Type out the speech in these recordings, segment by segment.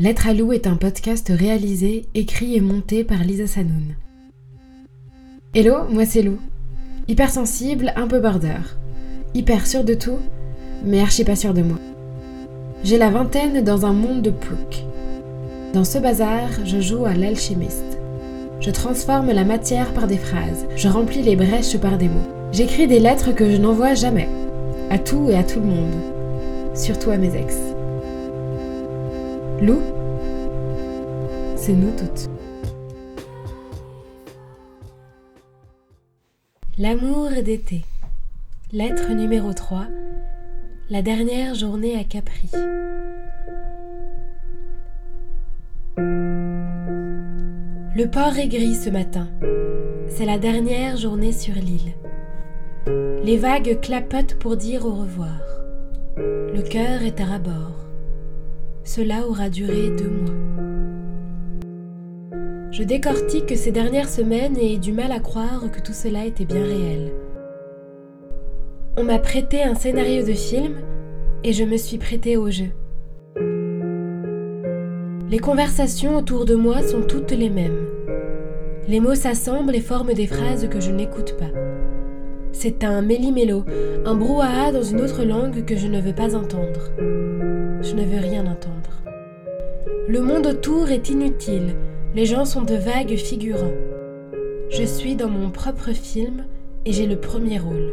Lettre à Lou est un podcast réalisé, écrit et monté par Lisa Sanoun. Hello, moi c'est Lou. Hypersensible, un peu border. Hyper sûr de tout, mais archi pas sûr de moi. J'ai la vingtaine dans un monde de plouc. Dans ce bazar, je joue à l'alchimiste. Je transforme la matière par des phrases, je remplis les brèches par des mots. J'écris des lettres que je n'envoie jamais, à tout et à tout le monde, surtout à mes ex. Lou, c'est nous toutes. L'amour d'été. Lettre numéro 3. La dernière journée à Capri. Le port est gris ce matin. C'est la dernière journée sur l'île. Les vagues clapotent pour dire au revoir. Le cœur est à rabord. Cela aura duré deux mois. Je décortique ces dernières semaines et ai du mal à croire que tout cela était bien réel. On m'a prêté un scénario de film et je me suis prêtée au jeu. Les conversations autour de moi sont toutes les mêmes. Les mots s'assemblent et forment des phrases que je n'écoute pas. C'est un méli-mélo, un brouhaha dans une autre langue que je ne veux pas entendre. Je ne veux rien entendre. Le monde autour est inutile, les gens sont de vagues figurants. Je suis dans mon propre film et j'ai le premier rôle.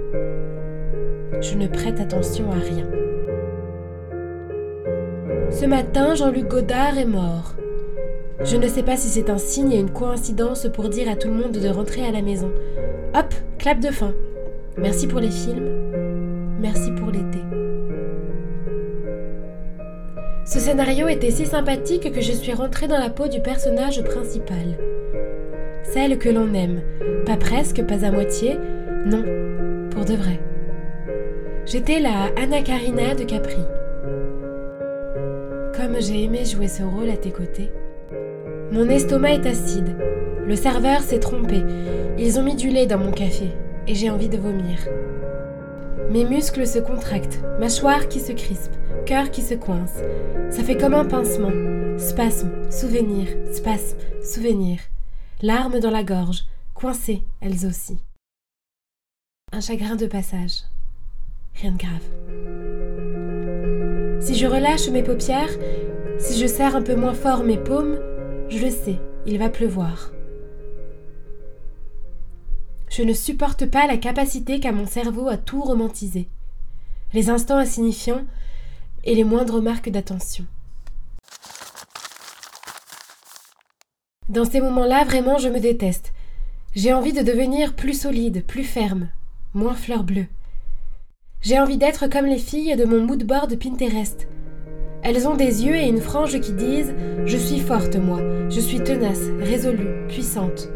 Je ne prête attention à rien. Ce matin, Jean-Luc Godard est mort. Je ne sais pas si c'est un signe et une coïncidence pour dire à tout le monde de rentrer à la maison. Hop, clap de fin. Merci pour les films. Merci pour l'été. Ce scénario était si sympathique que je suis rentrée dans la peau du personnage principal. Celle que l'on aime. Pas presque, pas à moitié. Non, pour de vrai. J'étais la Anna Karina de Capri. Comme j'ai aimé jouer ce rôle à tes côtés. Mon estomac est acide. Le serveur s'est trompé. Ils ont mis du lait dans mon café et j'ai envie de vomir. Mes muscles se contractent, mâchoire qui se crispe, cœur qui se coince. Ça fait comme un pincement. Spasme, souvenir, spasme, souvenir. Larmes dans la gorge, coincées, elles aussi. Un chagrin de passage. Rien de grave. Si je relâche mes paupières, si je serre un peu moins fort mes paumes, je le sais, il va pleuvoir. Je ne supporte pas la capacité qu'a mon cerveau à tout romantiser, les instants insignifiants et les moindres marques d'attention. Dans ces moments-là, vraiment, je me déteste. J'ai envie de devenir plus solide, plus ferme, moins fleur bleue. J'ai envie d'être comme les filles de mon moodboard Pinterest. Elles ont des yeux et une frange qui disent Je suis forte, moi, je suis tenace, résolue, puissante.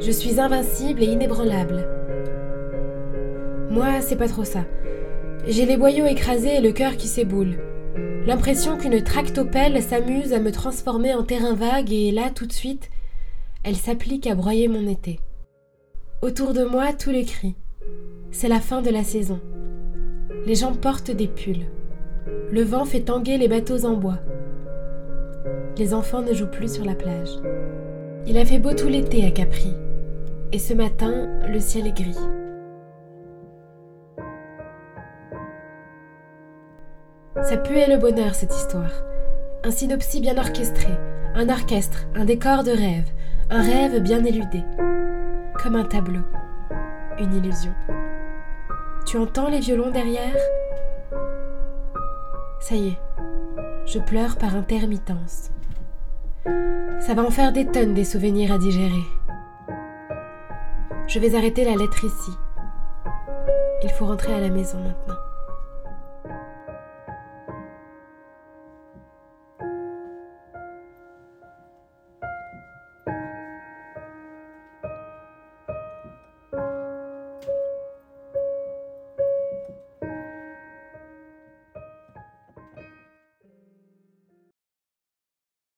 Je suis invincible et inébranlable. Moi, c'est pas trop ça. J'ai les boyaux écrasés et le cœur qui s'éboule. L'impression qu'une tractopelle s'amuse à me transformer en terrain vague et là, tout de suite, elle s'applique à broyer mon été. Autour de moi, tous les cris. C'est la fin de la saison. Les gens portent des pulls. Le vent fait tanguer les bateaux en bois. Les enfants ne jouent plus sur la plage. Il a fait beau tout l'été à Capri. Et ce matin, le ciel est gris. Ça puait le bonheur, cette histoire. Un synopsis bien orchestré, un orchestre, un décor de rêve, un rêve bien éludé. Comme un tableau, une illusion. Tu entends les violons derrière? Ça y est, je pleure par intermittence. Ça va en faire des tonnes des souvenirs à digérer. Je vais arrêter la lettre ici. Il faut rentrer à la maison maintenant.